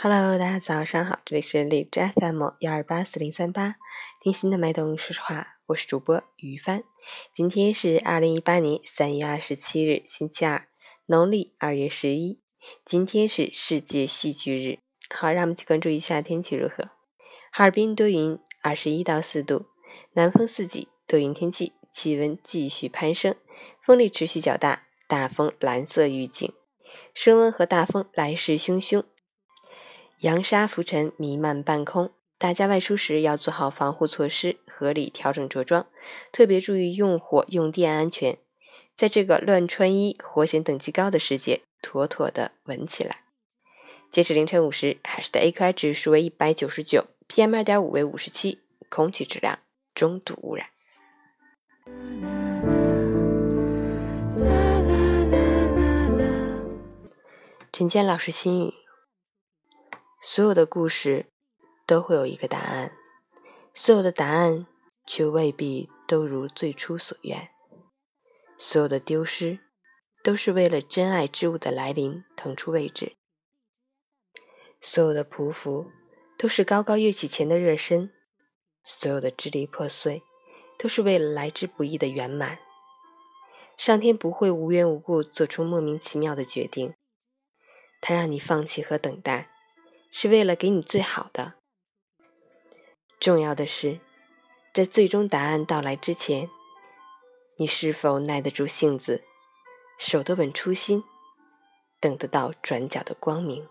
Hello，大家早上好，这里是荔枝 FM 幺二八四零三八，听心的脉动，说实话，我是主播于帆。今天是二零一八年三月二十七日，星期二，农历二月十一。今天是世界戏剧日。好，让我们去关注一下天气如何。哈尔滨多云，二十一到四度，南风四级，多云天气，气温继续攀升，风力持续较大，大风蓝色预警，升温和大风来势汹汹。扬沙浮尘弥漫半空，大家外出时要做好防护措施，合理调整着装，特别注意用火用电安全。在这个乱穿衣、火险等级高的世界，妥妥的稳起来。截止凌晨五时，海市的 AQI 指数为一百九十九，PM 二点五为五十七，空气质量中度污染。陈坚老师心语。所有的故事都会有一个答案，所有的答案却未必都如最初所愿。所有的丢失都是为了真爱之物的来临腾出位置。所有的匍匐都是高高跃起前的热身。所有的支离破碎都是为了来之不易的圆满。上天不会无缘无故做出莫名其妙的决定，他让你放弃和等待。是为了给你最好的。重要的是，在最终答案到来之前，你是否耐得住性子，守得稳初心，等得到转角的光明。